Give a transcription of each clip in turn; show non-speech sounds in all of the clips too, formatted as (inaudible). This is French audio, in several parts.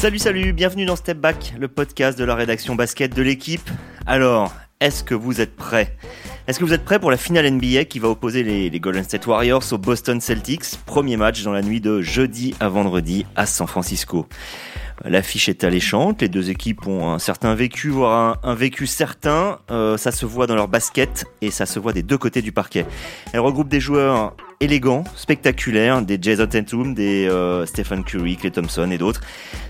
Salut, salut, bienvenue dans Step Back, le podcast de la rédaction basket de l'équipe. Alors, est-ce que vous êtes prêts? Est-ce que vous êtes prêts pour la finale NBA qui va opposer les, Golden State Warriors aux Boston Celtics? Premier match dans la nuit de jeudi à vendredi à San Francisco. L'affiche est alléchante, les deux équipes ont un certain vécu, voire un, vécu certain. Euh, ça se voit dans leur basket et ça se voit des deux côtés du parquet. Elle regroupe des joueurs élégants, spectaculaires, des Jason Tatum, des euh, Stephen Curry, Clay Thompson et d'autres.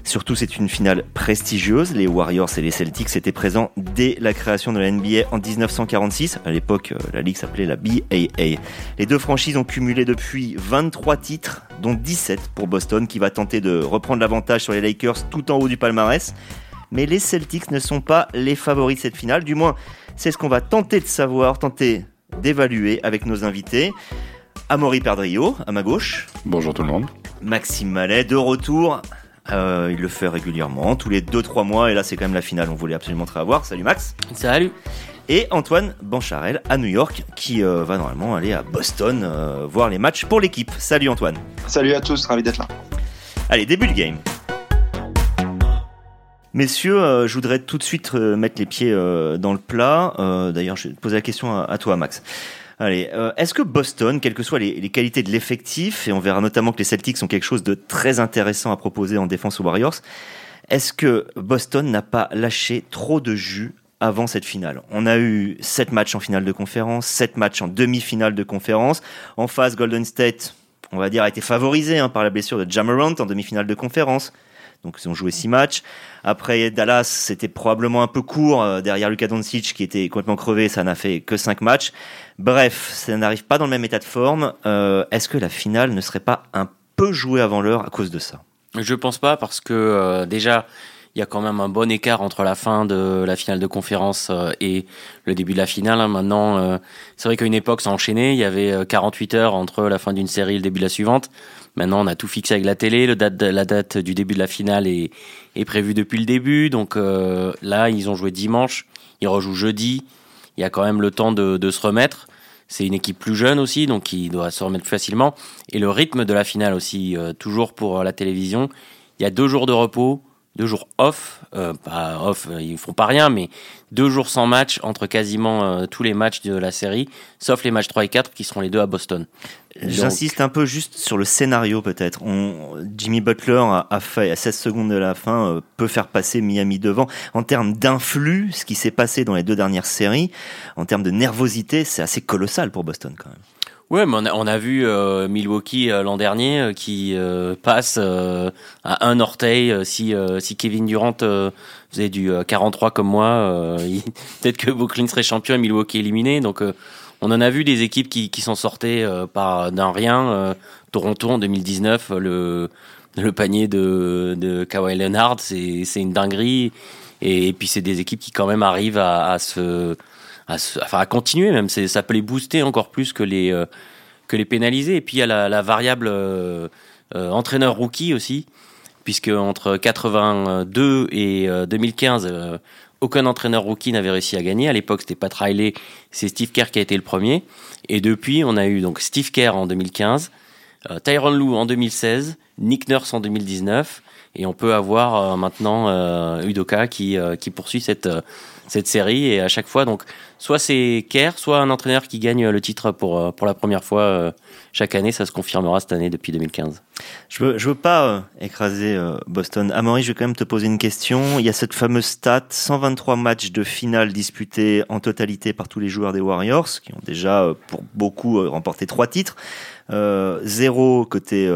Surtout, c'est une finale prestigieuse. Les Warriors et les Celtics étaient présents dès la création de la NBA en 1946. À l'époque, euh, la ligue s'appelait la BAA. Les deux franchises ont cumulé depuis 23 titres, dont 17 pour Boston, qui va tenter de reprendre l'avantage sur les Lakers tout en haut du palmarès. Mais les Celtics ne sont pas les favoris de cette finale. Du moins, c'est ce qu'on va tenter de savoir, tenter d'évaluer avec nos invités. Amaury Perdrio, à ma gauche. Bonjour tout le monde. Maxime Mallet, de retour. Euh, il le fait régulièrement, tous les 2-3 mois, et là c'est quand même la finale, on voulait absolument te revoir. Salut Max. Salut. Et Antoine Bancharel à New York, qui euh, va normalement aller à Boston euh, voir les matchs pour l'équipe. Salut Antoine. Salut à tous, ravi d'être là. Allez, début de game. Messieurs, euh, je voudrais tout de suite euh, mettre les pieds euh, dans le plat. D'ailleurs, je vais te poser la question à, à toi, Max. Allez, est-ce que Boston, quelles que soient les, qualités de l'effectif, et on verra notamment que les Celtics sont quelque chose de très intéressant à proposer en défense aux Warriors, est-ce que Boston n'a pas lâché trop de jus avant cette finale? On a eu sept matchs en finale de conférence, sept matchs en demi-finale de conférence. En face, Golden State, on va dire, a été favorisé hein, par la blessure de Jamarant en demi-finale de conférence. Donc ils ont joué six matchs. Après Dallas, c'était probablement un peu court euh, derrière Luka Doncic qui était complètement crevé, ça n'a fait que cinq matchs. Bref, ça n'arrive pas dans le même état de forme. Euh, Est-ce que la finale ne serait pas un peu jouée avant l'heure à cause de ça? Je pense pas parce que euh, déjà il y a quand même un bon écart entre la fin de la finale de conférence et le début de la finale. Hein. Maintenant, c'est vrai qu'à une époque, ça enchaînait. Il y avait 48 heures entre la fin d'une série et le début de la suivante. Maintenant, on a tout fixé avec la télé. La date du début de la finale est, prévue depuis le début. Donc euh, là, ils ont joué dimanche. Ils rejouent jeudi. Il y a quand même le temps de, se remettre. C'est une équipe plus jeune aussi, donc il doit se remettre plus facilement. Et le rythme de la finale aussi, euh, toujours pour la télévision. Il y a deux jours de repos, deux jours off, euh, pas off, ils font pas rien, mais deux jours sans match entre quasiment euh, tous les matchs de la série, sauf les matchs 3 et 4 qui seront les deux à Boston. J'insiste un peu juste sur le scénario peut-être. Jimmy Butler a, a, fait à 16 secondes de la fin euh, peut faire passer Miami devant. En termes d'influx, ce qui s'est passé dans les deux dernières séries, en termes de nervosité, c'est assez colossal pour Boston quand même. Ouais, mais on a, on a vu euh, Milwaukee euh, l'an dernier euh, qui euh, passe euh, à un orteil. si, si Kevin Durant faisait du 43 comme moi, (laughs) peut-être que Brooklyn serait champion et Milwaukee éliminé. Donc on en a vu des équipes qui, qui s'en sortaient par d'un rien. Toronto en 2019, le, le panier de, de Kawhi Leonard, c'est une dinguerie. Et, et puis c'est des équipes qui quand même arrivent à, à se à, enfin, à continuer même. Ça peut les booster encore plus que les, euh, que les pénaliser. Et puis il y a la, variable euh, euh, entraîneur rookie aussi, puisque entre 82 et 2015, aucun entraîneur rookie n'avait réussi à gagner. À l'époque, c'était Pat Riley, c'est Steve Kerr qui a été le premier. Et depuis, on a eu Steve Kerr en 2015, Tyron Lue en 2016, Nick Nurse en 2019. Et on peut avoir maintenant Udoka qui, qui poursuit cette, cette série. Et à chaque fois, donc, soit c'est Kerr, soit un entraîneur qui gagne le titre pour, pour la première fois chaque année. Ça se confirmera cette année depuis 2015. Je veux, je veux pas écraser Boston. Amaury, je vais quand même te poser une question. Il y a cette fameuse stat 123 matchs de finale disputés en totalité par tous les joueurs des Warriors, qui ont déjà, pour beaucoup, remporté trois titres. zéro côté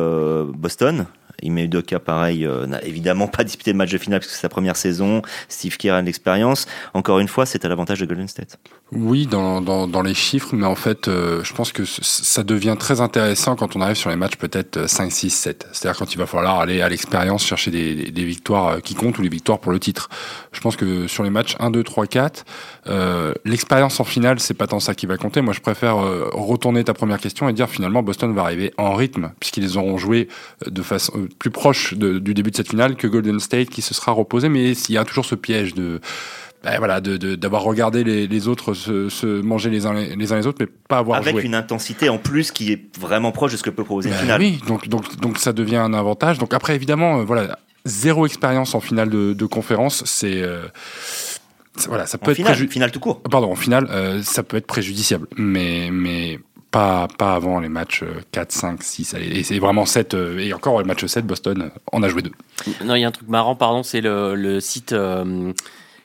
Boston, Ime pareil, euh, n'a évidemment pas disputé de match de finale parce c'est sa première saison. Steve Kerr a l'expérience. Encore une fois, c'est à l'avantage de Golden State. Oui, dans, les chiffres, mais en fait, euh, je pense que ça devient très intéressant quand on arrive sur les matchs peut-être 5, 6, 7. C'est-à-dire quand il va falloir aller à l'expérience chercher des, victoires qui comptent ou les victoires pour le titre. Je pense que sur les matchs 1, 2, 3, 4, euh, l'expérience en finale, c'est pas tant ça qui va compter. Moi, je préfère euh, retourner ta première question et dire finalement Boston va arriver en rythme puisqu'ils auront joué de façon plus proche de, du début de cette finale que Golden State qui se sera reposé. Mais il y a toujours ce piège de ben voilà, d'avoir regardé les, les autres se, se, manger les uns les, uns les autres, mais pas avoir avec joué. une intensité en plus qui est vraiment proche de ce que peut proposer ben finale. Oui, donc donc donc ça devient un avantage. Donc après évidemment, euh, voilà, zéro expérience en finale de, conférence, c'est voilà, ça peut être finale, finale tout court. Pardon, en finale, ça peut être préjudiciable, mais mais pas, pas avant les matchs 4, 5, 6. Et c'est vraiment 7. Euh, et encore, le match 7, Boston on a joué deux. Non, il y a un truc marrant, pardon, c'est le, le, site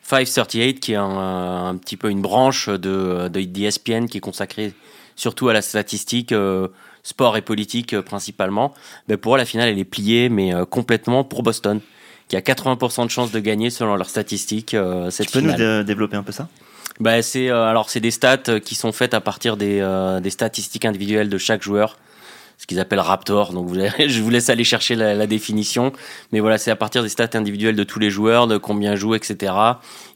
538 euh, qui est un, un, petit peu une branche de, de d'ESPN qui est consacrée surtout à la statistique. Euh, sport et politique principalement, mais pour eux, la finale, elle est pliée, mais complètement pour Boston, qui a 80% de chances de gagner selon leurs statistiques. cette tu peux nous développer un peu ça? Bah, c'est euh, alors c'est des stats euh, qui sont faites à partir des, euh, des statistiques individuelles de chaque joueur, ce qu'ils appellent Raptor. Donc (laughs) je vous laisse aller chercher la, définition, mais voilà, c'est à partir des stats individuelles de tous les joueurs, de combien jouent, etc.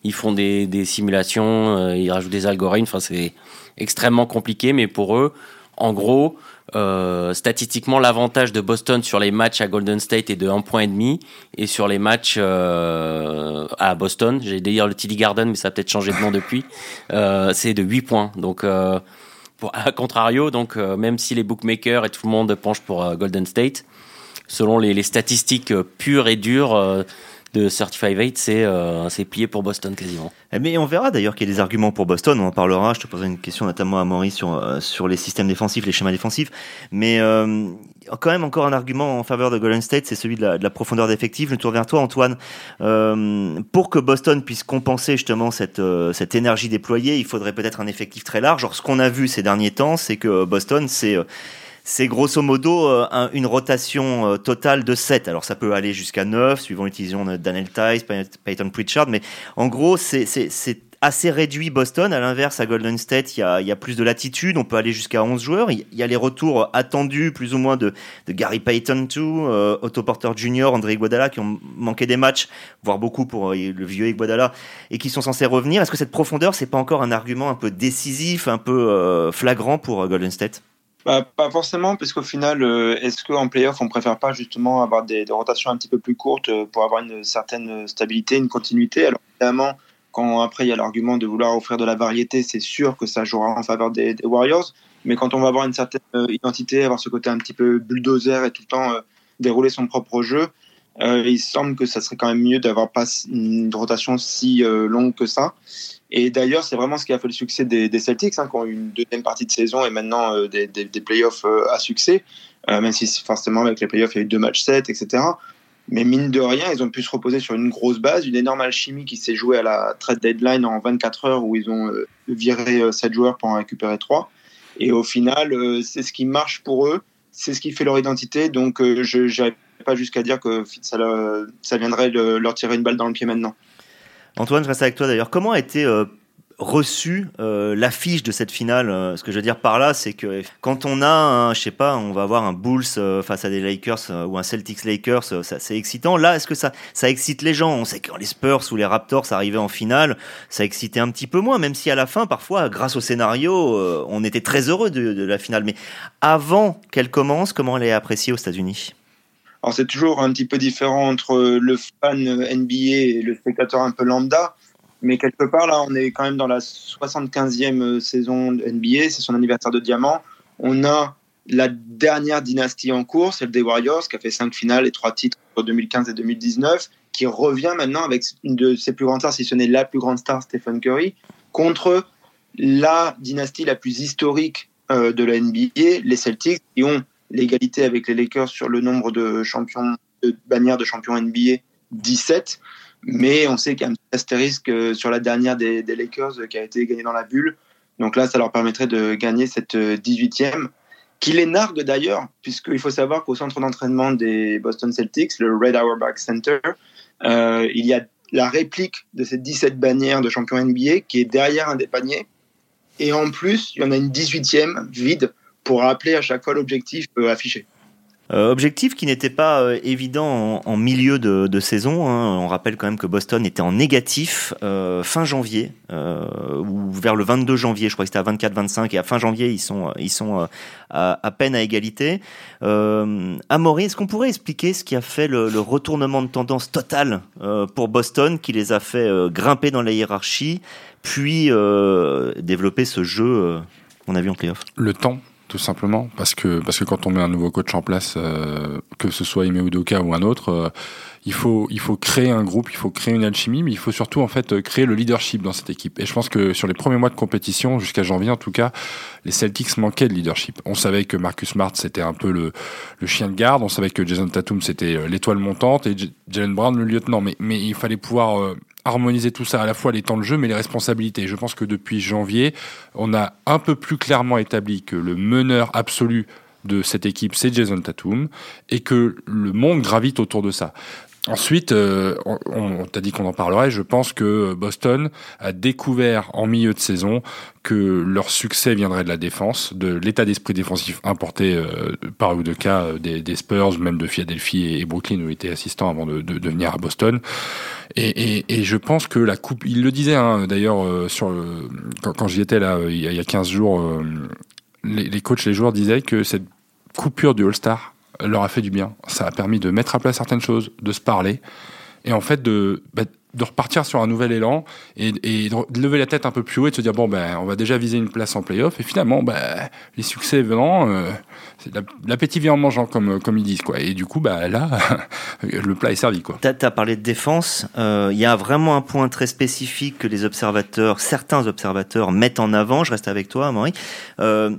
Ils font des, des simulations, ils rajoutent des algorithmes. Enfin, c'est extrêmement compliqué, mais pour eux, en gros, euh, statistiquement, l'avantage de Boston sur les matchs à Golden State est de 1,5 point et demi, et sur les matchs euh, à Boston, j'ai d'ailleurs le TD Garden, mais ça a peut-être changé de nom (laughs) depuis, euh, c'est de 8 points. Donc, pour, à contrario, donc même si les bookmakers et tout le monde penchent pour Golden State, selon les, les statistiques pures et dures de 35-8, c'est euh, plié pour Boston quasiment. Eh, mais on verra d'ailleurs qu'il y a des arguments pour Boston, on en parlera, je te poserai une question notamment à Maurice sur, euh, sur les systèmes défensifs, les schémas défensifs, mais euh, quand même encore un argument en faveur de Golden State, c'est celui de la, de la profondeur d'effectif. Je me tourne vers toi Antoine. Euh, pour que Boston puisse compenser justement cette, cette énergie déployée, il faudrait peut-être un effectif très large. Genre, ce qu'on a vu ces derniers temps, c'est que Boston, c'est c'est grosso modo euh, une rotation euh, totale de 7. Alors ça peut aller jusqu'à 9, suivant l'utilisation de Daniel Tice, Peyton Pritchard, mais en gros, c'est assez réduit Boston. À l'inverse, à Golden State, il y, a, y a, plus de latitude. On peut aller jusqu'à 11 joueurs. Il y a les retours attendus, plus ou moins, de, de Gary Payton, tout, euh, Otto Porter Jr., André Iguodala, qui ont manqué des matchs, voire beaucoup pour le vieux Iguodala, et qui sont censés revenir. Est-ce que cette profondeur, c'est pas encore un argument un peu décisif, un peu flagrant pour Golden State? Bah, pas forcément, parce qu'au final, euh, est-ce qu'en playoff, on préfère pas justement avoir des, des, rotations un petit peu plus courtes euh, pour avoir une certaine stabilité, une continuité? Alors évidemment, quand après il y a l'argument de vouloir offrir de la variété, c'est sûr que ça jouera en faveur des, des, Warriors. Mais quand on va avoir une certaine euh, identité, avoir ce côté un petit peu bulldozer et tout le temps dérouler son propre jeu, il semble que ça serait quand même mieux d'avoir pas une rotation si longue que ça. Et d'ailleurs, c'est vraiment ce qui a fait le succès des, Celtics, hein, qui ont eu une deuxième partie de saison et maintenant euh, des, des, playoffs euh, à succès, euh, même si forcément avec les playoffs, il y a eu deux matchs 7, etc. Mais mine de rien, ils ont pu se reposer sur une grosse base, une énorme alchimie qui s'est jouée à la trade deadline en 24 heures où ils ont viré 7 joueurs pour en récupérer 3. Et au final, c'est ce qui marche pour eux, c'est ce qui fait leur identité. Donc je n'irai pas jusqu'à dire que ça, ça viendrait leur tirer une balle dans le pied maintenant. Antoine, je reste avec toi d'ailleurs. Comment a été euh, reçue euh, l'affiche de cette finale euh, Ce que je veux dire par là, c'est que quand on a, un, je sais pas, on va avoir un Bulls face à des Lakers ou un Celtics Lakers, c'est excitant. Là, est-ce que ça, ça excite les gens? On sait que quand les Spurs ou les Raptors arrivaient en finale, ça excitait un petit peu moins, même si à la fin, parfois, grâce au scénario, on était très heureux de, de la finale. Mais avant qu'elle commence, comment elle est appréciée aux États-Unis? Alors c'est toujours un petit peu différent entre le fan NBA et le spectateur un peu lambda, mais quelque part là on est quand même dans la 75e saison NBA, c'est son anniversaire de diamant. On a la dernière dynastie en cours, celle des Warriors, qui a fait cinq finales et trois titres en 2015 et 2019, qui revient maintenant avec une de ses plus grandes stars, si ce n'est la plus grande star, Stephen Curry, contre la dynastie la plus historique euh, de la NBA, les Celtics, qui ont l'égalité avec les Lakers sur le nombre de champions, de bannières de champions NBA, 17. Mais on sait qu'il y a un petit astérisque euh, sur la dernière des, Lakers euh, qui a été gagnée dans la bulle. Donc là, ça leur permettrait de gagner cette 18e, euh, qui les nargue d'ailleurs, puisqu'il faut savoir qu'au centre d'entraînement des Boston Celtics, le Red Auerbach Center, il y a la réplique de ces 17 bannières de champions NBA qui est derrière un des paniers. Et en plus, il y en a une 18e vide pour rappeler à chaque fois l'objectif euh, affiché. Euh, objectif qui n'était pas euh, évident en, milieu de, saison. Hein. On rappelle quand même que Boston était en négatif fin janvier, ou vers le 22 janvier, je crois que c'était à 24-25, et à fin janvier, ils sont, ils sont à, peine à égalité. Amaury, est-ce qu'on pourrait expliquer ce qui a fait le, le retournement de tendance total pour Boston, qui les a fait grimper dans la hiérarchie, puis développer ce jeu qu'on a vu en playoff? Le temps tout simplement, parce que parce que quand on met un nouveau coach en place, euh, que ce soit Ime Udoka ou un autre, euh, il faut il faut créer un groupe, il faut créer une alchimie, mais il faut surtout en fait créer le leadership dans cette équipe. Et je pense que sur les premiers mois de compétition, jusqu'à janvier en tout cas, les Celtics manquaient de leadership. On savait que Marcus Smart c'était un peu le, le chien de garde, on savait que Jason Tatum c'était euh, l'étoile montante et Jalen Brown le lieutenant, mais mais il fallait pouvoir harmoniser tout ça, à la fois les temps de jeu, mais les responsabilités. Je pense que depuis janvier, on a un peu plus clairement établi que le meneur absolu de cette équipe, c'est Jason Tatum, et que le monde gravite autour de ça. Ensuite, euh, on, t'a dit qu'on en parlerait. Je pense que Boston a découvert en milieu de saison que leur succès viendrait de la défense, de l'état d'esprit défensif importé euh, par ou de cas des, des, Spurs, même de Philadelphie et, Brooklyn où il était assistant avant de, venir à Boston. Et, je pense que la coupe, il le disait hein, d'ailleurs euh, quand, quand j'y étais là il y a 15 jours, euh, les coachs, les joueurs disaient que cette coupure du All-Star leur a fait du bien. Ça a permis de mettre à plat certaines choses, de se parler, et en fait de, bah, de repartir sur un nouvel élan et, de lever la tête un peu plus haut et de se dire bon ben on va déjà viser une place en playoff et finalement ben les succès venant euh, l'appétit vient en mangeant comme comme ils disent quoi et du coup bah là (laughs) le plat est servi quoi. T'as as parlé de défense, il euh, y a vraiment un point très spécifique que les observateurs, certains observateurs mettent en avant. Je reste avec toi, Marie. Euh,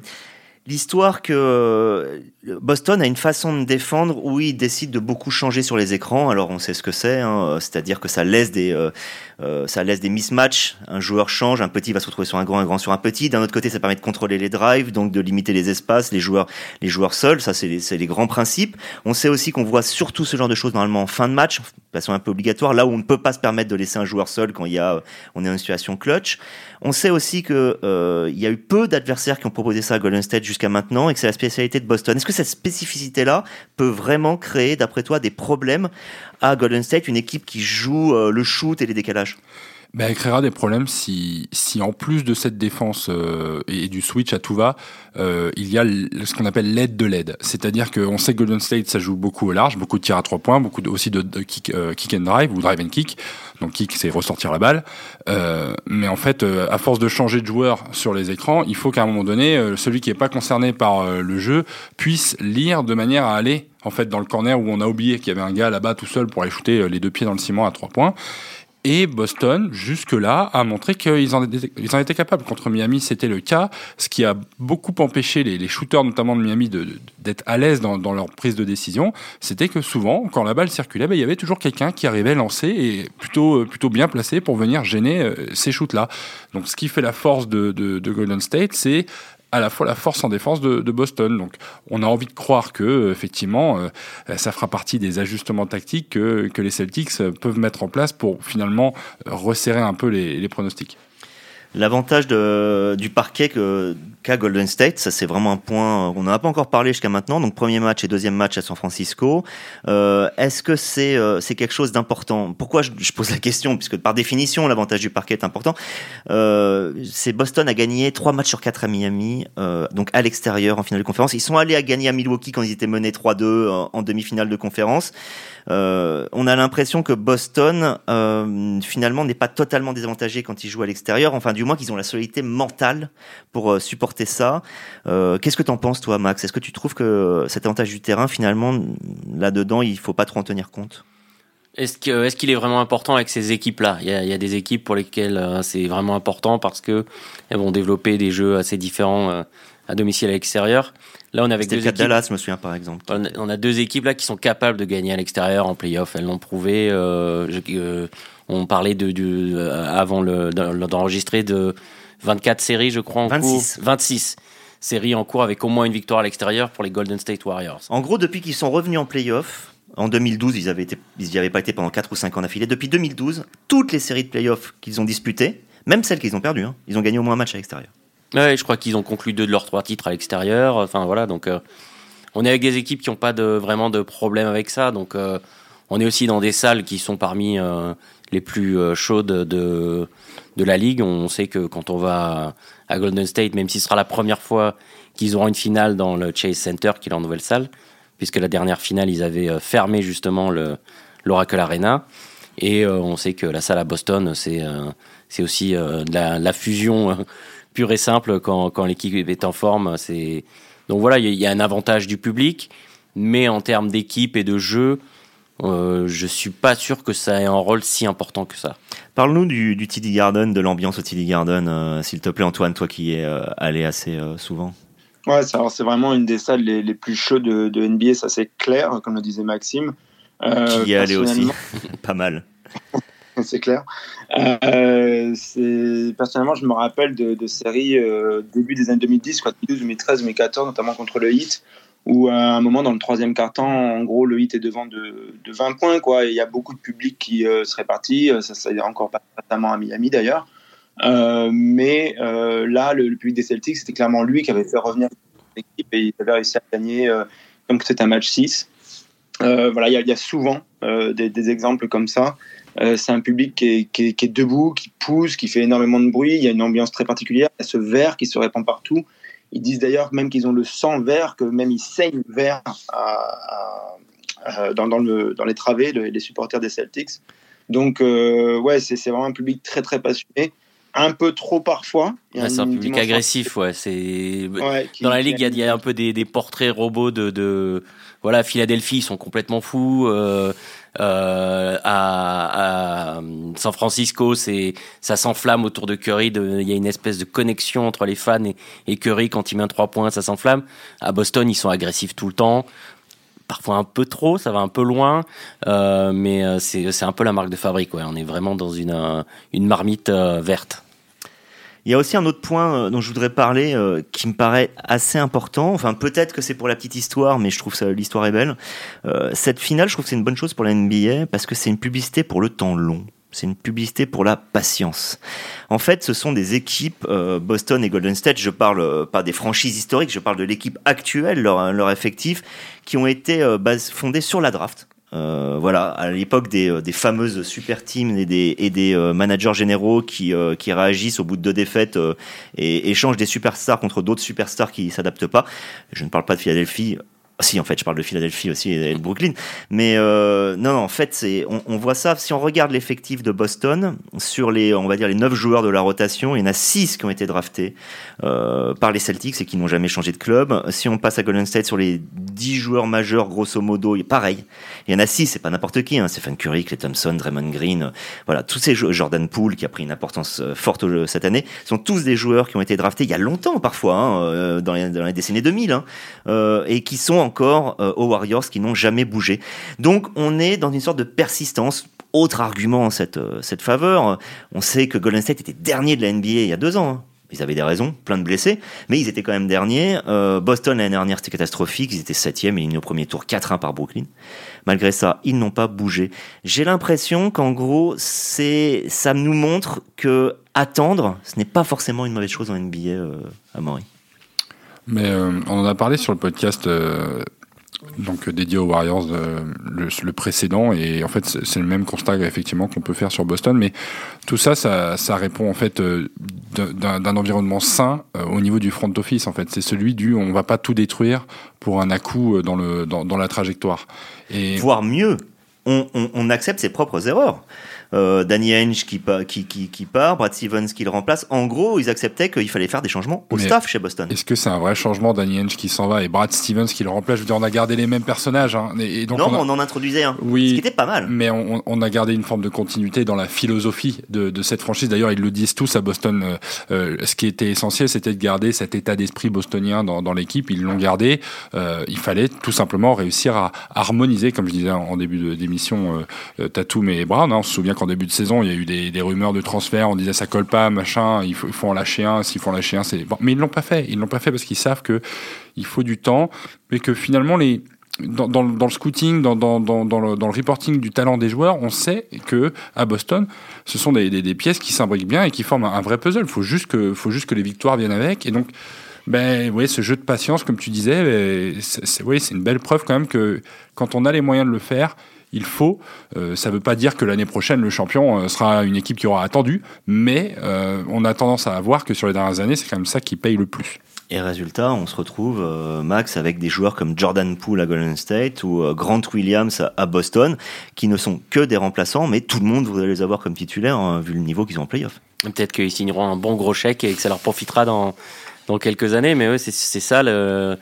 l'histoire que euh, Boston a une façon de défendre où il décide de beaucoup changer sur les écrans. Alors on sait ce que c'est, hein, c'est-à-dire que ça laisse des euh, euh, ça laisse des mismatchs. Un joueur change, un petit va se retrouver sur un grand, un grand sur un petit. D'un autre côté, ça permet de contrôler les drives, donc de limiter les espaces, les joueurs, les joueurs seuls. Ça, c'est les, les, grands principes. On sait aussi qu'on voit surtout ce genre de choses normalement en fin de match, de façon un peu obligatoire, là où on ne peut pas se permettre de laisser un joueur seul quand il y a, on est en une situation clutch. On sait aussi que euh, il y a eu peu d'adversaires qui ont proposé ça à Golden State jusqu'à maintenant et que c'est la spécialité de Boston. Cette spécificité-là peut vraiment créer, d'après toi, des problèmes à Golden State, une équipe qui joue euh, le shoot et les décalages? Ben, elle créera des problèmes si, si en plus de cette défense euh, et du switch à tout va, euh, il y a ce qu'on appelle l'aide de l'aide. C'est-à-dire qu'on sait que Golden State, ça joue beaucoup au large, beaucoup de tirs à trois points, beaucoup de, aussi de, de kick, euh, kick, and drive ou drive and kick. Donc kick, c'est ressortir la balle. Euh, mais en fait, euh, à force de changer de joueur sur les écrans, il faut qu'à un moment donné, euh, celui qui n'est pas concerné par le jeu puisse lire de manière à aller en fait dans le corner où on a oublié qu'il y avait un gars là-bas tout seul pour aller shooter les deux pieds dans le ciment à trois points. Et Boston, jusque-là, a montré qu'ils en, en étaient capables. Contre Miami, c'était le cas, ce qui a beaucoup empêché les, les shooters, notamment de Miami, d'être à l'aise dans, dans, leur prise de décision. C'était que souvent, quand la balle circulait, ben, il y avait toujours quelqu'un qui arrivait lancer et plutôt, plutôt bien placé pour venir gêner euh, ces shoots-là. Donc, ce qui fait la force de, de, de Golden State, c'est à la fois la force en défense de, Boston. Donc, on a envie de croire que euh, effectivement, euh, ça fera partie des ajustements tactiques que, que, les Celtics euh, peuvent mettre en place pour finalement resserrer un peu les, les pronostics. L'avantage du parquet qu'a Golden State, ça c'est vraiment un point, on n'en a pas encore parlé jusqu'à maintenant, donc premier match et deuxième match à San Francisco. Euh, Est-ce que c'est euh, c'est quelque chose d'important? Pourquoi je, pose la question? Puisque par définition, l'avantage du parquet est important. Euh, c'est Boston a gagné trois matchs sur quatre à Miami, euh, donc à l'extérieur en finale de conférence. Ils sont allés à gagner à Milwaukee quand ils étaient menés 3-2 en, demi-finale de conférence. Euh, on a l'impression que Boston euh, finalement n'est pas totalement désavantagé quand ils jouent à l'extérieur. Enfin, du moins qu'ils ont la solidité mentale pour euh, ça. Euh, Qu'est-ce que t'en penses, toi, Max? Est-ce que tu trouves que cet avantage du terrain, finalement, là-dedans, il faut pas trop en tenir compte? Est-ce qu'il est, qu est, vraiment important avec ces équipes-là? Il, il, y a des équipes pour lesquelles euh, c'est vraiment important parce que elles vont développer des jeux assez différents euh, à domicile et à l'extérieur. Là, on a avec deux équipes. Dallas, je me souviens par exemple. On a, on a, deux équipes là qui sont capables de gagner à l'extérieur en playoff. Elles l'ont prouvé. Euh, je, euh, on parlait de, de avant d'enregistrer de 24 séries, je crois, en 26. cours. 26 séries en cours avec au moins une victoire à l'extérieur pour les Golden State Warriors. En gros, depuis qu'ils sont revenus en playoff, en 2012, ils avaient été, ils n'y avaient pas été pendant 4 ou 5 ans d'affilée. Depuis 2012, toutes les séries de playoffs qu'ils ont disputées, même celles qu'ils ont perdues, hein, ils ont gagné au moins un match à l'extérieur. Ouais, je crois qu'ils ont conclu deux de leurs trois titres à l'extérieur. Enfin voilà, donc euh, on est avec des équipes qui n'ont pas de, vraiment de problème avec ça. Donc euh, on est aussi dans des salles qui sont parmi euh, les plus euh, chaudes de, de la ligue. On sait que quand on va à Golden State, même si ce sera la première fois qu'ils auront une finale dans le Chase Center, qui est leur nouvelle salle, puisque la dernière finale, ils avaient fermé justement le l'Oracle Arena. Et on sait que la salle à Boston, c'est c'est aussi la, la, fusion pur et simple quand, quand l'équipe est en forme. C'est donc voilà, il y, a un avantage du public, mais en termes d'équipe et de jeu, euh, je suis pas sûr que ça ait un rôle si important que ça. Parle-nous du, du TD Garden, de l'ambiance au TD Garden, euh, s'il te plaît, Antoine, toi qui es euh, allé assez euh, souvent. Ouais, c'est vraiment une des salles les, les plus chaudes de, de, NBA, ça c'est clair, comme le disait Maxime. qui y est allé aussi, (laughs) pas mal. (laughs) c'est clair. Euh, personnellement, je me rappelle de, de séries euh, début des années 2010, quoi, 2013, 2014, notamment contre le Heat, où à un moment dans le troisième quart-temps, en gros, le Heat est devant de, de 20 points, quoi. Il y a beaucoup de public qui euh, se répartit. Euh, ça, ça est encore pas notamment à Miami d'ailleurs. Euh, mais euh, là, le, public des Celtics, c'était clairement lui qui avait fait revenir l'équipe et il avait réussi à gagner que c'était un match 6. voilà, il y, a, souvent des, exemples comme ça. C'est un public qui est, qui, est, debout, qui pousse, qui fait énormément de bruit. Il y a une ambiance très particulière. Il y a ce vert qui se répand partout. Ils disent d'ailleurs même qu'ils ont le sang vert, que même ils saignent vert à, à, à, dans, dans, le, dans, les travées, le, les supporters des Celtics. Donc, euh, ouais, c'est vraiment un public très, très passionné. Un peu trop parfois. Ouais, c'est un public agressif, ouais. C'est ouais, dans la ligue, il y, y, a un peu des, des portraits robots de, de, voilà, Philadelphie, ils sont complètement fous. Euh, euh, à, San Francisco, c'est ça s'enflamme autour de Curry. Il y a une espèce de connexion entre les fans et, Curry quand il met un trois points, ça s'enflamme. À Boston, ils sont agressifs tout le temps parfois un peu trop, ça va un peu loin, euh, mais c'est un peu la marque de fabrique. On est vraiment dans une, une marmite euh, verte. Il y a aussi un autre point euh, dont je voudrais parler euh, qui me paraît assez important. Enfin, peut-être que c'est pour la petite histoire, mais je trouve que l'histoire est belle. Euh, cette finale, je trouve que c'est une bonne chose pour la NBA parce que c'est une publicité pour le temps long. C'est une publicité pour la patience. En fait, ce sont des équipes, euh, Boston et Golden State, je parle euh, pas des franchises historiques, je parle de l'équipe actuelle, leur, leur effectif, qui ont été euh, fondées sur la draft. Euh, voilà, à l'époque des, fameuses super teams et des, euh, managers généraux qui, euh, qui réagissent au bout de deux défaites et échangent des superstars contre d'autres superstars qui s'adaptent pas. Je ne parle pas de Philadelphie, si, en fait, je parle de Philadelphie aussi et de Brooklyn. Mais euh, non, en fait, c'est, on, voit ça. Si on regarde l'effectif de Boston, sur les, on va dire, les 9 joueurs de la rotation, il y en a 6 qui ont été draftés euh, par les Celtics et qui n'ont jamais changé de club. Si on passe à Golden State, sur les 10 joueurs majeurs, grosso modo, pareil. Il y en a 6, c'est pas n'importe qui. Hein. Stephen Curry, Clay Thompson, Draymond Green. Voilà, tous ces joueurs, Jordan Poole, qui a pris une importance euh, forte cette année, sont tous des joueurs qui ont été draftés il y a longtemps, parfois, hein, euh, dans, les, décennies 2000, hein, euh, et qui sont encore euh, aux Warriors qui n'ont jamais bougé. Donc on est dans une sorte de persistance. Autre argument en cette, euh, cette faveur, on sait que Golden State était dernier de la NBA il y a deux ans. Hein. Ils avaient des raisons, plein de blessés, mais ils étaient quand même derniers. Euh, Boston l'année dernière c'était catastrophique, ils étaient septième et ils au premier tour 4-1 par Brooklyn. Malgré ça, ils n'ont pas bougé. J'ai l'impression qu'en gros, c'est ça nous montre que attendre, ce n'est pas forcément une mauvaise chose en NBA euh, à Maury. Mais euh, on en a parlé sur le podcast euh, donc dédié aux Warriors euh, le, le, précédent. Et en fait c'est le même constat effectivement qu'on peut faire sur Boston. Mais tout ça ça, ça répond en fait euh, d'un environnement sain euh, au niveau du front office en fait. C'est celui du on va pas tout détruire pour un à-coup dans le dans, dans la trajectoire et voire mieux on, on, on accepte ses propres erreurs euh, Danny Ainge qui, qui, qui, qui, part, Brad Stevens qui le remplace. En gros, ils acceptaient qu'il fallait faire des changements au Mais staff chez Boston. Est-ce que c'est un vrai changement, Danny Ainge qui s'en va et Brad Stevens qui le remplace? Je veux dire, on a gardé les mêmes personnages. Hein, et donc non, on, a... on, en introduisait un. Oui, ce qui était pas mal. Mais on, on, a gardé une forme de continuité dans la philosophie de, de cette franchise. D'ailleurs, ils le disent tous à Boston. Euh, euh, ce qui était essentiel, c'était de garder cet état d'esprit bostonien dans, dans l'équipe. Ils l'ont gardé. Euh, il fallait tout simplement réussir à harmoniser, comme je disais en début d'émission, Tatum et Brown. Hein. On se souvient qu'en début de saison, il y a eu des, rumeurs de transfert, on disait ça colle pas, machin, il faut, en lâcher un, s'il faut en lâcher un, c'est bon. Mais ils l'ont pas fait, ils l'ont pas fait parce qu'ils savent que il faut du temps, mais que finalement les dans, le scouting, dans, le, reporting du talent des joueurs, on sait que à Boston, ce sont des, pièces qui s'imbriquent bien et qui forment un, vrai puzzle. Il faut juste que, faut juste que les victoires viennent avec. Et donc, ben oui, ce jeu de patience, comme tu disais, c'est oui, une belle preuve quand même que quand on a les moyens de le faire, il faut. Euh, ça ne veut pas dire que l'année prochaine, le champion euh, sera une équipe qui aura attendu, mais euh, on a tendance à voir que sur les dernières années, c'est quand même ça qui paye le plus. Et résultat, on se retrouve, euh, Max, avec des joueurs comme Jordan Poole à Golden State ou euh, Grant Williams à, Boston, qui ne sont que des remplaçants, mais tout le monde voudrait les avoir comme titulaires, hein, vu le niveau qu'ils ont en playoff. Peut-être qu'ils signeront un bon gros chèque et que ça leur profitera dans, dans quelques années. Mais ouais, c'est c'est ça le,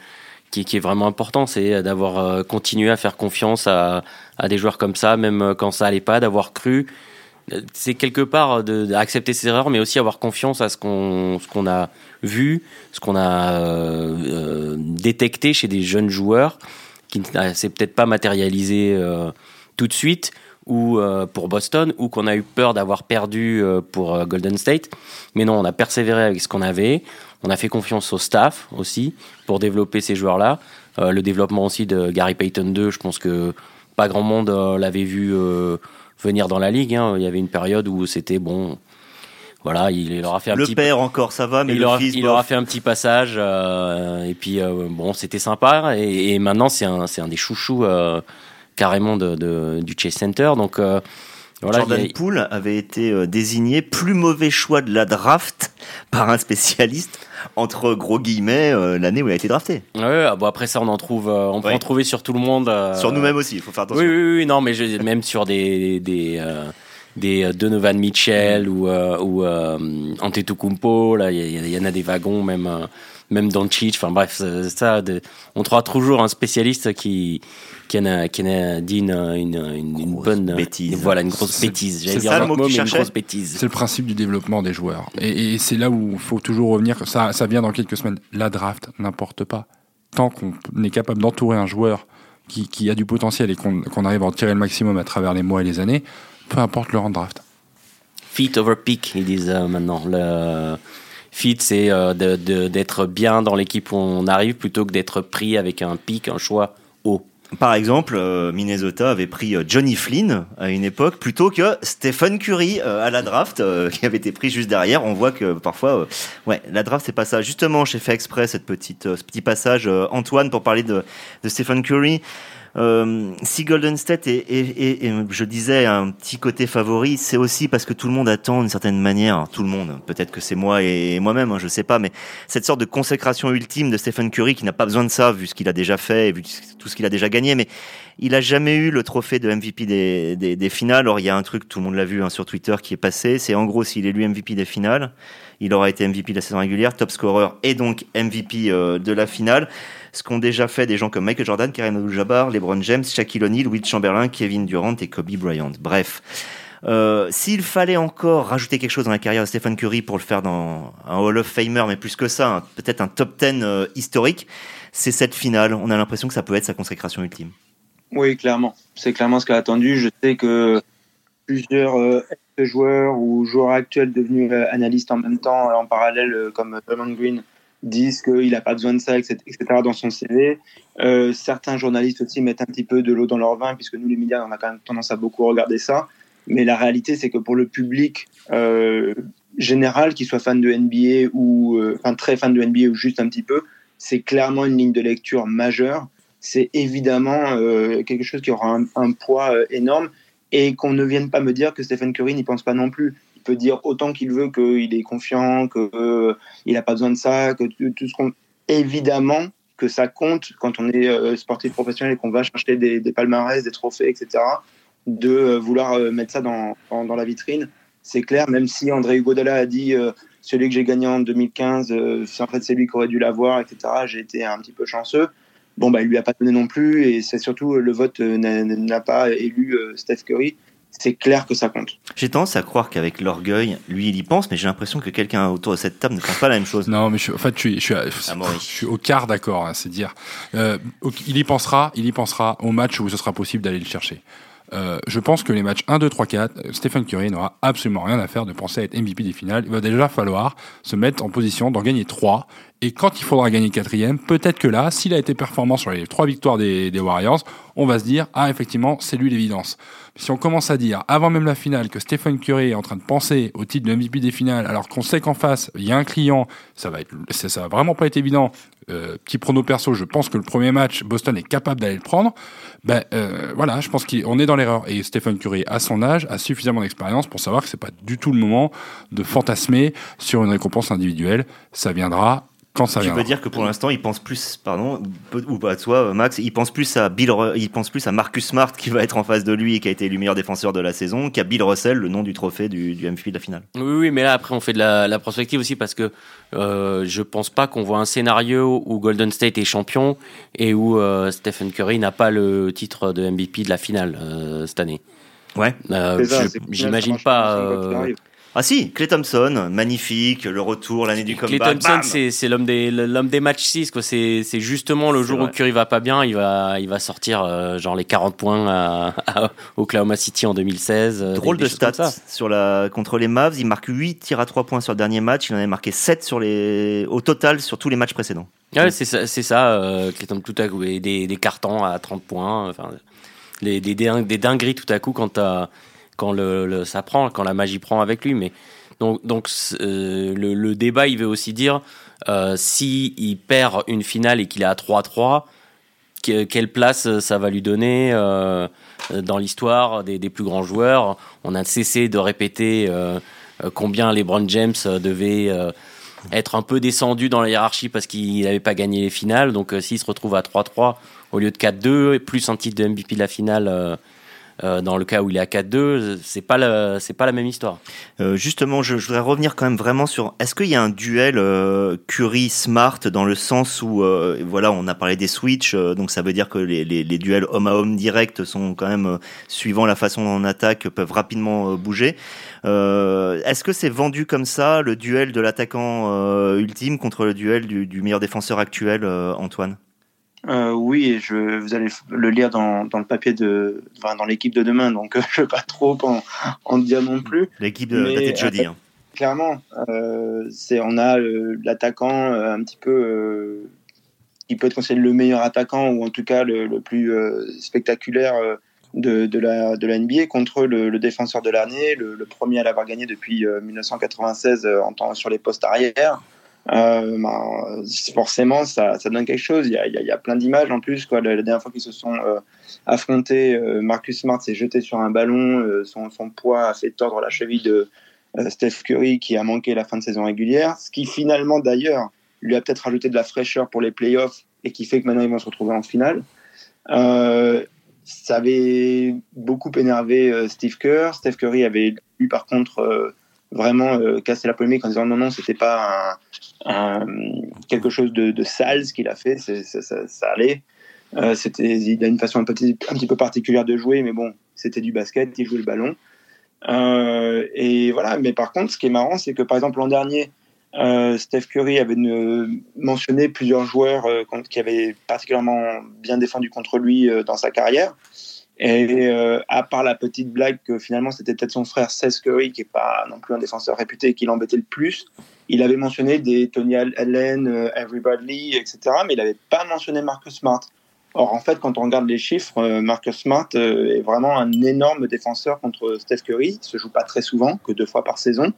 qui, est vraiment important, c'est d'avoir euh, continué à faire confiance à, à des joueurs comme ça, même quand ça allait pas, d'avoir cru. C'est quelque part d'accepter ses erreurs, mais aussi avoir confiance à ce qu'on ce a vu, ce qu'on a euh, euh, détecté chez des jeunes joueurs qui ne s'est peut-être pas matérialisé euh, tout de suite ou euh, pour Boston ou qu'on a eu peur d'avoir perdu euh, pour euh, Golden State. Mais non, on a persévéré avec ce qu'on avait. On a fait confiance au staff aussi pour développer ces joueurs-là. Euh, le développement aussi de Gary Payton 2, je pense que pas grand monde euh, l'avait vu euh, venir dans la ligue. hein. Il y avait une période où c'était bon. Voilà, il, il aura fait un Le petit père encore, ça va, mais il, le aura, fils, il aura fait un petit passage et puis bon c'était sympa et, et maintenant c'est un, un des chouchous carrément de, de- du Chase Center donc voilà Jordan a- Poole avait été euh, désigné plus mauvais choix de la draft (laughs) par un spécialiste entre gros guillemets euh, l'année où il a été drafté. Ouais, ah bon, après ça on en trouve euh, on peut Ouais. en trouver sur tout le monde euh, Sur nous-mêmes aussi, il faut faire attention. oui, oui oui non mais je- même sur des des des Donovan Mitchell ou ou Antetokounmpo là il y, en a des wagons même même Doncic enfin bref ça, de- on trouvera toujours un spécialiste qui a, qui en a dit une, une, une, bonne bêtise. Voilà, une grosse bêtise. J'allais c'est dire ça le mot que tu cherchais grosse bêtise. C'est le principe du développement des joueurs. Et, et c'est là où il faut toujours revenir. Ça, ça vient dans quelques semaines. La draft n'importe pas. Tant qu'on est capable d'entourer un joueur qui, qui a du potentiel et qu'on qu'on arrive à en tirer le maximum à travers les mois et les années, peu importe le rang de draft. Fit over pick, ils disent euh, maintenant. Le fit, c'est euh, d'être bien dans l'équipe où on arrive plutôt que d'être pris avec un pic, un choix. Par exemple, euh, Minnesota avait pris euh, Johnny Flynn à une époque plutôt que Stephen Curry euh, à la draft (laughs) qui avait été pris juste derrière. On voit que parfois, ouais, la draft c'est pas ça. Justement, j'ai fait exprès cette petite, ce petit passage Antoine pour parler de, de Stephen Curry. Euh, si Golden State est, est- est- je disais, un petit côté favori, c'est aussi parce que tout le monde attend d'une certaine manière, tout le monde, peut-être que c'est moi et moi-même, hein, je sais pas, mais cette sorte de consécration ultime de Stephen Curry qui n'a pas besoin de ça vu ce qu'il a déjà fait et vu tout ce qu'il a déjà gagné, mais il a jamais eu le trophée de MVP des, des, des finales. Or, il y a un truc, tout le monde l'a vu hein, sur Twitter, qui est passé. C'est en gros, s'il est élu MVP des finales, il aura été MVP de la saison régulière, top scorer et donc MVP euh, de la finale. Ce qu'ont déjà fait des gens comme Michael Jordan, Kareem Abdul-Jabbar, LeBron James, Shaquille O'Neal, Will Chamberlain, Kevin Durant et Kobe Bryant. Bref. Euh, S'il fallait encore rajouter quelque chose dans la carrière de Stephen Curry pour le faire dans un Hall of Famer, mais plus que ça, un- peut-être un top 10 euh, historique, c'est cette finale. On a l'impression que ça peut être sa consécration ultime. Oui, clairement. C'est clairement ce qu'a attendu. Je sais que plusieurs euh, ex-joueurs ou joueurs actuels devenus euh, analystes en même temps, en parallèle, comme Draymond Green, disent qu'il n'a pas besoin de ça, etc., dans son CV. Euh, certains journalistes aussi mettent un petit peu de l'eau dans leur vin, puisque nous, les médias, on a quand même tendance à beaucoup regarder ça. Mais la réalité, c'est que pour le public euh, général, qu'il soit fan de NBA ou euh, enfin très fan de NBA ou juste un petit peu, c'est clairement une ligne de lecture majeure c'est évidemment quelque chose qui aura un, un poids énorme et qu'on ne vienne pas me dire que Stephen Curry n'y pense pas non plus. Il peut dire autant qu'il veut qu'il est confiant, qu'il n'a pas besoin de ça, que tout, ce qu'on. Évidemment que ça compte quand on est euh, sportif professionnel et qu'on va chercher des, palmarès, des trophées, etc., de euh, vouloir euh, mettre ça dans, dans, la vitrine. C'est clair, même si André Godala a dit euh, celui que j'ai gagné en 2015, euh, en fait c'est lui qui aurait dû l'avoir, etc., j'ai été un petit peu chanceux bon bah il lui a pas donné non plus et c'est surtout euh, le vote euh, n'a- pas élu euh, Steph Curry c'est clair que ça compte J'ai tendance à croire qu'avec l'orgueil, lui, il y pense, mais j'ai l'impression que quelqu'un autour de cette table ne pense pas la même chose. Non, mais je, suis- en fait, je suis, je suis, à- Ah, je suis au quart d'accord, hein, c'est dire. Euh, il y pensera, il y pensera au match où ce sera possible d'aller le chercher. Euh, je pense que les matchs 1, 2, 3, 4, euh, Stephen Curry n'aura absolument rien à faire de penser à être MVP des finales. Il va déjà falloir se mettre en position d'en gagner 3. Et quand il faudra gagner quatrième, peut-être que là, s'il a été performant sur les trois victoires des, Warriors, on va se dire, ah, effectivement, c'est lui l'évidence. Si on commence à dire, avant même la finale, que Stephen Curry est en train de penser au titre de MVP des finales, alors qu'on sait qu'en face, il y a un client, ça va être, ça, ça va vraiment pas être évident. Euh, petit prono perso, je pense que le premier match, Boston est capable d'aller le prendre. Ben euh, voilà, je pense qu'on est dans l'erreur. Et Stephen Curry, à son âge, a suffisamment d'expérience pour savoir que c'est pas du tout le moment de fantasmer sur une récompense individuelle. Ça viendra quand ça Tu viendra. peux dire que pour l'instant, il pense plus, pardon, ou pas à toi, Max, il pense plus à Bill, il pense plus à Marcus Smart qui va être en face de lui et qui a été élu meilleur défenseur de la saison, qu'à Bill Russell, le nom du trophée du, du MVP de la finale. Oui, oui, mais là après on fait de la, la prospective aussi parce que euh, je pense pas qu'on voit un scénario où Golden State est champion et où euh, Stephen Curry n'a pas le titre de MVP de la finale euh, cette année. Ouais. Euh, je- J'imagine pas. Ah si, Clay Thompson, magnifique, le retour, l'année du Clay comeback. Thompson, bam c'est l'homme des l'homme des matchs 6 quoi. C'est justement le jour où vrai. Curry va pas bien, il va il va sortir euh, genre les 40 points à, à Oklahoma City en 2016. euh, Drôle des- de des stats sur la, contre les Mavs. Il marque 8 tirs à 3 points sur le dernier match. Il en avait marqué 7 sur les, au total sur tous les matchs précédents. Ouais, c'est ça, c'est ça euh, Clay Thompson, tout à coup et des des cartons à 30 points. Enfin, les, des, des dingueries tout à coup quand t'as- quand le, ça prend, quand la magie prend avec lui. Mais donc donc euh, le, débat, il veut aussi dire euh, si il perd une finale et qu'il est à 3-3. que- quelle place euh, ça va lui donner euh, dans l'histoire des, des plus grands joueurs? On a cessé de répéter combien LeBron James devait être un peu descendu dans la hiérarchie parce qu'il n'avait pas gagné les finales. Donc s'il se retrouve à 3-3 au lieu de 4-2, et plus un titre de MVP de la finale dans le cas où il est à 4-2, c'est pas, la- c'est pas la même histoire. Euh, justement, je, je voudrais revenir quand même vraiment sur. Est-ce qu'il y a un duel euh, Curry-Smart dans le sens où, euh, voilà, on a parlé des switches, euh, donc ça veut dire que les, les, les duels homme à homme directs sont quand même, euh, suivant la façon dont on attaque, peuvent rapidement euh, bouger. Euh, Est-ce que c'est vendu comme ça, le duel de l'attaquant euh, ultime contre le duel du, du meilleur défenseur actuel, euh, Antoine? Euh, oui, et je, vous allez le lire dans, dans le papier de, enfin, dans l'équipe de demain, donc (laughs) je ne vais pas trop en, en dire non plus. L'équipe de de jeudi. hein. Clairement, euh, c'est on a euh, l'attaquant euh, un petit peu euh, qui peut être considéré le meilleur attaquant ou en tout cas le, le plus euh, spectaculaire euh, de, de, la, de la NBA contre le, le défenseur de l'année, le, le premier à l'avoir gagné depuis euh, 1996 euh, en temps, sur les postes arrière. Euh, ben, forcément, ça, donne quelque chose. Il y a, plein d'images en plus. Quoi. La, dernière fois qu'ils se sont euh, affrontés, euh, Marcus Smart s'est jeté sur un ballon. son, poids a fait tordre la cheville de Steph Curry qui a manqué la fin de saison régulière. Ce qui finalement, d'ailleurs, lui a peut-être rajouté de la fraîcheur pour les playoffs et qui fait que maintenant ils vont se retrouver en finale. Ça avait beaucoup énervé Steve Kerr. Steph Curry avait lui par contre vraiment euh, cassé la polémique en disant non non c'était pas quelque chose de, sale ce qu'il a fait, ça, allait. Euh, c'était il a une façon un petit, peu particulière de jouer, mais bon c'était du basket, il jouait le ballon. Euh, et voilà, mais par contre ce qui est marrant c'est que par exemple l'an dernier Steph Curry avait mentionné plusieurs joueurs qui avaient particulièrement bien défendu contre lui dans sa carrière. Et euh, à part la petite blague que finalement c'était peut-être son frère Seth Curry, qui est pas non plus un défenseur réputé et qui l'embêtait le plus, il avait mentionné des Tony Allen, euh, Avery Bradley, etc. Mais il n'avait pas mentionné Marcus Smart. Or, en fait, quand on regarde les chiffres, euh, Marcus Smart est vraiment un énorme défenseur contre Steph Curry. Il se joue pas très souvent, que deux fois par saison,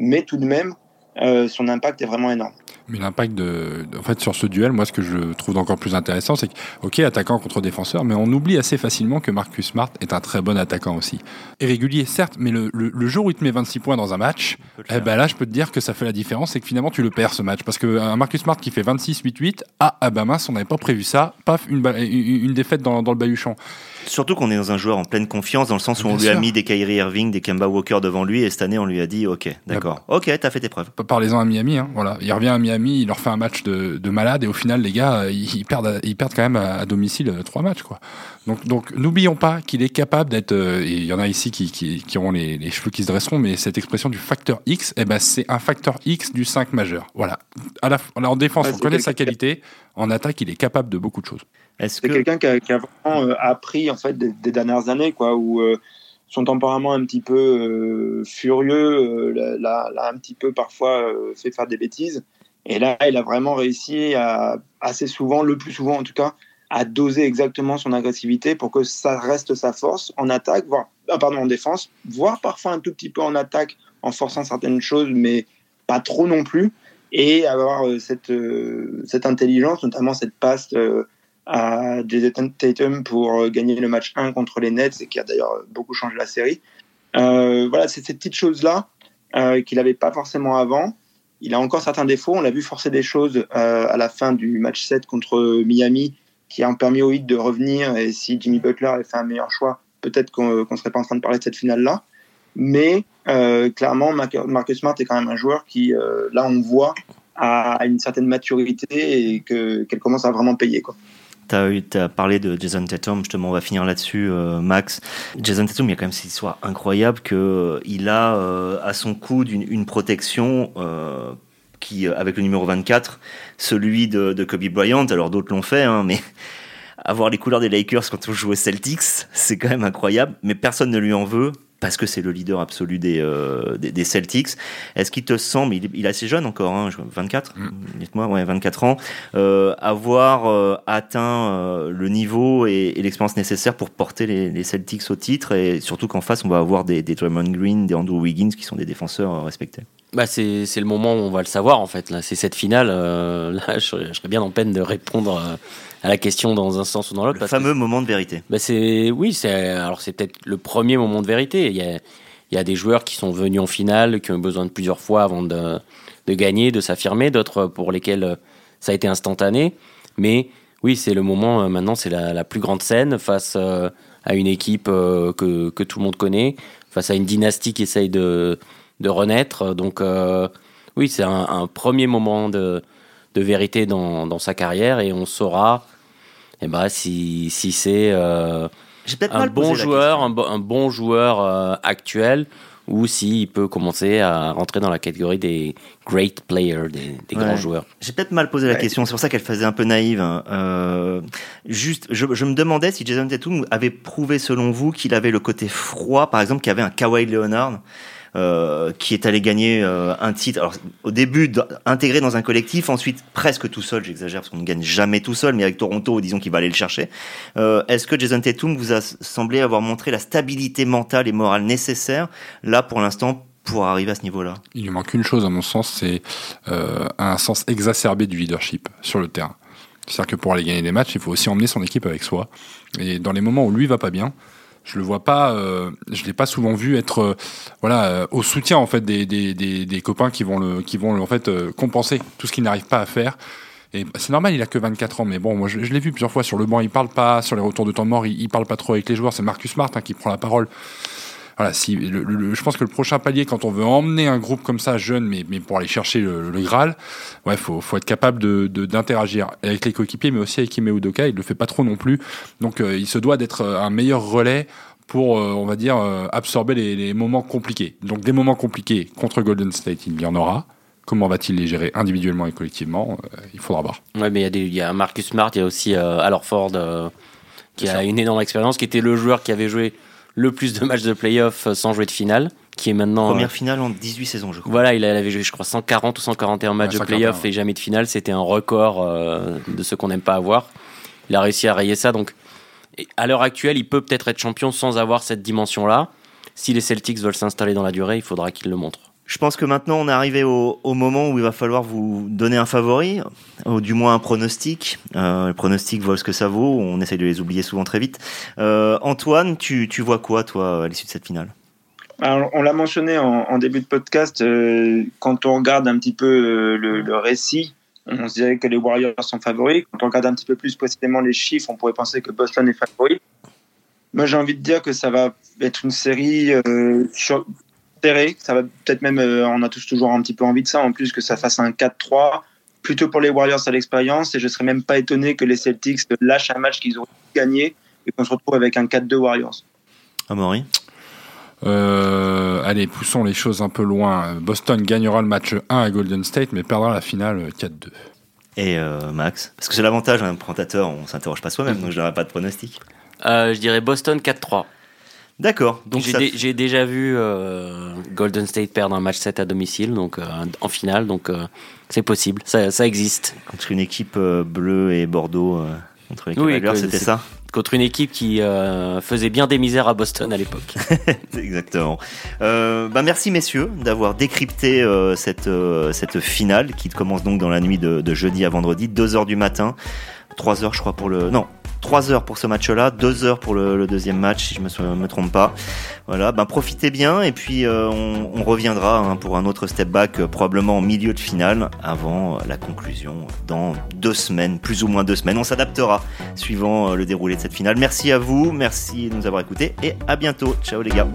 mais tout de même, euh, son impact est vraiment énorme. Mais l'impact de, en fait, sur ce duel, moi, ce que je trouve encore plus intéressant, c'est que, ok, attaquant contre défenseur, mais on oublie assez facilement que Marcus Smart est un très bon attaquant aussi. Irrégulier, certes, mais le, le, le jour où il te met 26 points dans un match, eh ben là, je peux te dire que ça fait la différence et que finalement, tu le perds ce match. Parce que un Marcus Smart qui fait 26-8-8, ah, ah bah mince, on n'avait pas prévu ça, paf, une, une défaite dans, dans le baluchon. Surtout qu'on est dans un joueur en pleine confiance, dans le sens où Bien on lui a mis des Kyrie Irving, des Kemba Walker devant lui, et cette année on lui a dit ok, d'accord, ok, t'as fait tes preuves. Parlez-en à Miami, hein, voilà. Il revient à Miami, il leur fait un match de, de malade et au final, les gars, euh, ils, perdent, ils perdent quand même à, à domicile euh, trois matchs, quoi. Donc, donc n'oublions pas qu'il est capable d'être. euh, et il y en a ici qui, qui, qui auront les, les cheveux qui se dresseront, mais cette expression du facteur X, eh ben, c'est un facteur X du 5 majeur. Voilà. À la, alors, en défense, Ouais, on connaît sa qualité. En attaque, il est capable de beaucoup de choses. Est-ce C'est que quelqu'un qui a, qui a vraiment euh, appris en fait des, des dernières années, quoi, où euh, son tempérament un petit peu euh, furieux l'a- un petit peu parfois fait faire des bêtises. Et là, il a vraiment réussi à assez souvent, le plus souvent en tout cas, à doser exactement son agressivité pour que ça reste sa force en attaque, voire ah, pardon en défense, voire parfois un tout petit peu en attaque en forçant certaines choses, mais pas trop non plus, et avoir euh, cette euh, cette intelligence, notamment cette passe. euh, à Jason Tatum pour euh, gagner le match 1 contre les Nets et qui a d'ailleurs euh, beaucoup changé la série. Euh, voilà, c'est ces petites choses-là qu'il n'avait pas forcément avant. il a encore certains défauts. On l'a vu forcer des choses à la fin du match 7 contre Miami qui ont permis au Heat de revenir. Et si Jimmy Butler avait fait un meilleur choix, peut-être qu'on ne serait pas en train de parler de cette finale-là. Mais clairement, Marcus Smart est quand même un joueur qui, là, on voit, a, une certaine maturité et qu'elle commence à vraiment payer. Quoi. Tu as, parlé de Jason Tatum, justement, on va finir là-dessus, euh, Max. Jason Tatum, il y a quand même cette histoire incroyable qu'il euh, a euh, à son coude une, protection qui, avec le numéro 24, celui de, de Kobe Bryant. Alors d'autres l'ont fait, hein, mais (laughs) avoir les couleurs des Lakers quand on joue aux Celtics, c'est quand même incroyable, mais personne ne lui en veut parce que c'est le leader absolu des, euh, des, Celtics. Est-ce qu'il te semble, il, est assez jeune encore, hein, 24, mm. dites-moi, ouais, 24 ans, euh, avoir euh, atteint euh, le niveau et, et l'expérience nécessaire pour porter les, les, Celtics au titre, et surtout qu'en face, on va avoir des, des Draymond Green, des Andrew Wiggins, qui sont des défenseurs respectés? Bah c'est, le moment où on va le savoir en fait. Là, c'est cette finale. (laughs) là, je serais, bien en peine de répondre à la question dans un sens ou dans l'autre. Le fameux moment de vérité. Bah c'est oui, c'est alors c'est peut-être le premier moment de vérité. Il y a il y a des joueurs qui sont venus en finale, qui ont besoin de plusieurs fois avant de, de gagner, de s'affirmer, d'autres pour lesquels euh, ça a été instantané. Mais oui, c'est le moment, euh, maintenant, c'est la, la, plus grande scène face euh, à une équipe que, que, tout le monde connaît, face à une dynastie qui essaye de, de renaître. Donc, oui, c'est un, un, premier moment de, de vérité dans, dans, sa carrière et on saura et bah, si, si c'est euh, un, bon joueur, un, un, bon joueur euh, actuel ou s'il peut commencer à rentrer dans la catégorie des great players, des, des grands joueurs. J'ai peut-être mal posé la question, c'est pour ça qu'elle faisait un peu naïve. Hein. Euh, juste, je, je, me demandais si Jason Tatum avait prouvé selon vous qu'il avait le côté froid, par exemple, qu'il avait un Kawhi Leonard. Euh, qui est allé gagner euh, un titre. Alors, au début, intégré dans un collectif, ensuite presque tout seul, j'exagère parce qu'on ne gagne jamais tout seul, mais avec Toronto, disons qu'il va aller le chercher. Euh, Est-ce que Jason Tatum vous a semblé avoir montré la stabilité mentale et morale nécessaire, là, pour l'instant, pour arriver à ce niveau-là? Il lui manque une chose, à mon sens, c'est un sens exacerbé du leadership sur le terrain. C'est-à-dire que pour aller gagner des matchs, il faut aussi emmener son équipe avec soi. Et dans les moments où lui va pas bien, je le vois pas, euh, je l'ai pas souvent vu être, euh, voilà, euh, au soutien en fait des, des, des, copains qui vont le, qui vont en fait compenser tout ce qu'il n'arrive pas à faire. Et bah, c'est normal, il a que 24 ans, mais bon, moi je, l'ai vu plusieurs fois sur le banc, il parle pas, sur les retours de temps mort, il, il parle pas trop avec les joueurs. C'est Marcus Smart hein, qui prend la parole voilà, si le, je pense que le prochain palier, quand on veut emmener un groupe comme ça jeune, mais, mais pour aller chercher le, le Graal, ouais, faut, faut être capable de d'interagir avec les coéquipiers, mais aussi avec Ime Udoka. Il le fait pas trop non plus, donc euh, il se doit d'être euh, un meilleur relais pour, euh, on va dire, absorber les, les, moments compliqués. Donc des moments compliqués contre Golden State, il y en aura. Comment va-t-il les gérer individuellement et collectivement Il faudra voir. Ouais, mais il y y a Marcus Smart, il y a aussi Al Ford qui a une énorme expérience, qui était le joueur qui avait joué le plus de matchs de playoff euh, sans jouer de finale qui est maintenant première euh, finale en 18 saisons je crois. Voilà, il avait joué je crois 140 ou 141 matchs de playoff et jamais de finale, c'était un record euh, de ce qu'on n'aime pas avoir. Il a réussi à rayer ça donc à l'heure actuelle, il peut peut-être être champion sans avoir cette dimension-là. Si les Celtics veulent s'installer dans la durée, il faudra qu'il le montre. Je pense que maintenant on est arrivé au, moment où il va falloir vous donner un favori, ou du moins un pronostic. Euh, le pronostic vaut ce que ça vaut, on essaye de les oublier souvent très vite. Euh, Antoine, tu, tu, vois quoi toi à l'issue de cette finale? On l'a mentionné en, début de podcast, euh, quand on regarde un petit peu euh, le, récit, on se dirait que les Warriors sont favoris. Quand on regarde un petit peu plus précisément les chiffres, on pourrait penser que Boston est favori. Moi j'ai envie de dire que ça va être une série euh, ça va peut-être même, euh, on a tous toujours un petit peu envie de ça, en plus que ça fasse un 4-3, plutôt pour les Warriors à l'expérience. Et je serais même pas étonné que les Celtics lâchent un match qu'ils ont gagné et qu'on se retrouve avec un 4-2 Warriors. Amaury euh, allez, poussons les choses un peu loin. Boston gagnera le match 1 à Golden State, mais perdra la finale 4-2. Et euh, Max Parce que c'est l'avantage d'un présentateur, on s'interroge pas soi-même, donc je n'aurai pas de pronostic. je dirais Boston 4-3. D'accord. Donc j'ai, déjà vu euh, Golden State perdre un match 7 à domicile, donc euh, en finale, donc euh, c'est possible, ça, ça, existe. Contre une équipe bleue et Bordeaux, contre les oui, c'était ça. Contre une équipe qui faisait bien des misères à Boston à l'époque. (laughs) Exactement. bah merci messieurs d'avoir décrypté cette cette finale qui commence donc dans la nuit de, de jeudi à vendredi, 2 heures du matin, 3 heures je crois pour le non 3 heures pour ce match-là, 2 heures pour le, deuxième match, si je me, me trompe pas. Voilà, ben profitez bien et puis euh, on, reviendra hein, pour un autre step back, euh, probablement en milieu de finale, avant la conclusion dans deux semaines, plus ou moins deux semaines. On s'adaptera suivant le déroulé de cette finale. Merci à vous, merci de nous avoir écoutés et à bientôt. Ciao les gars.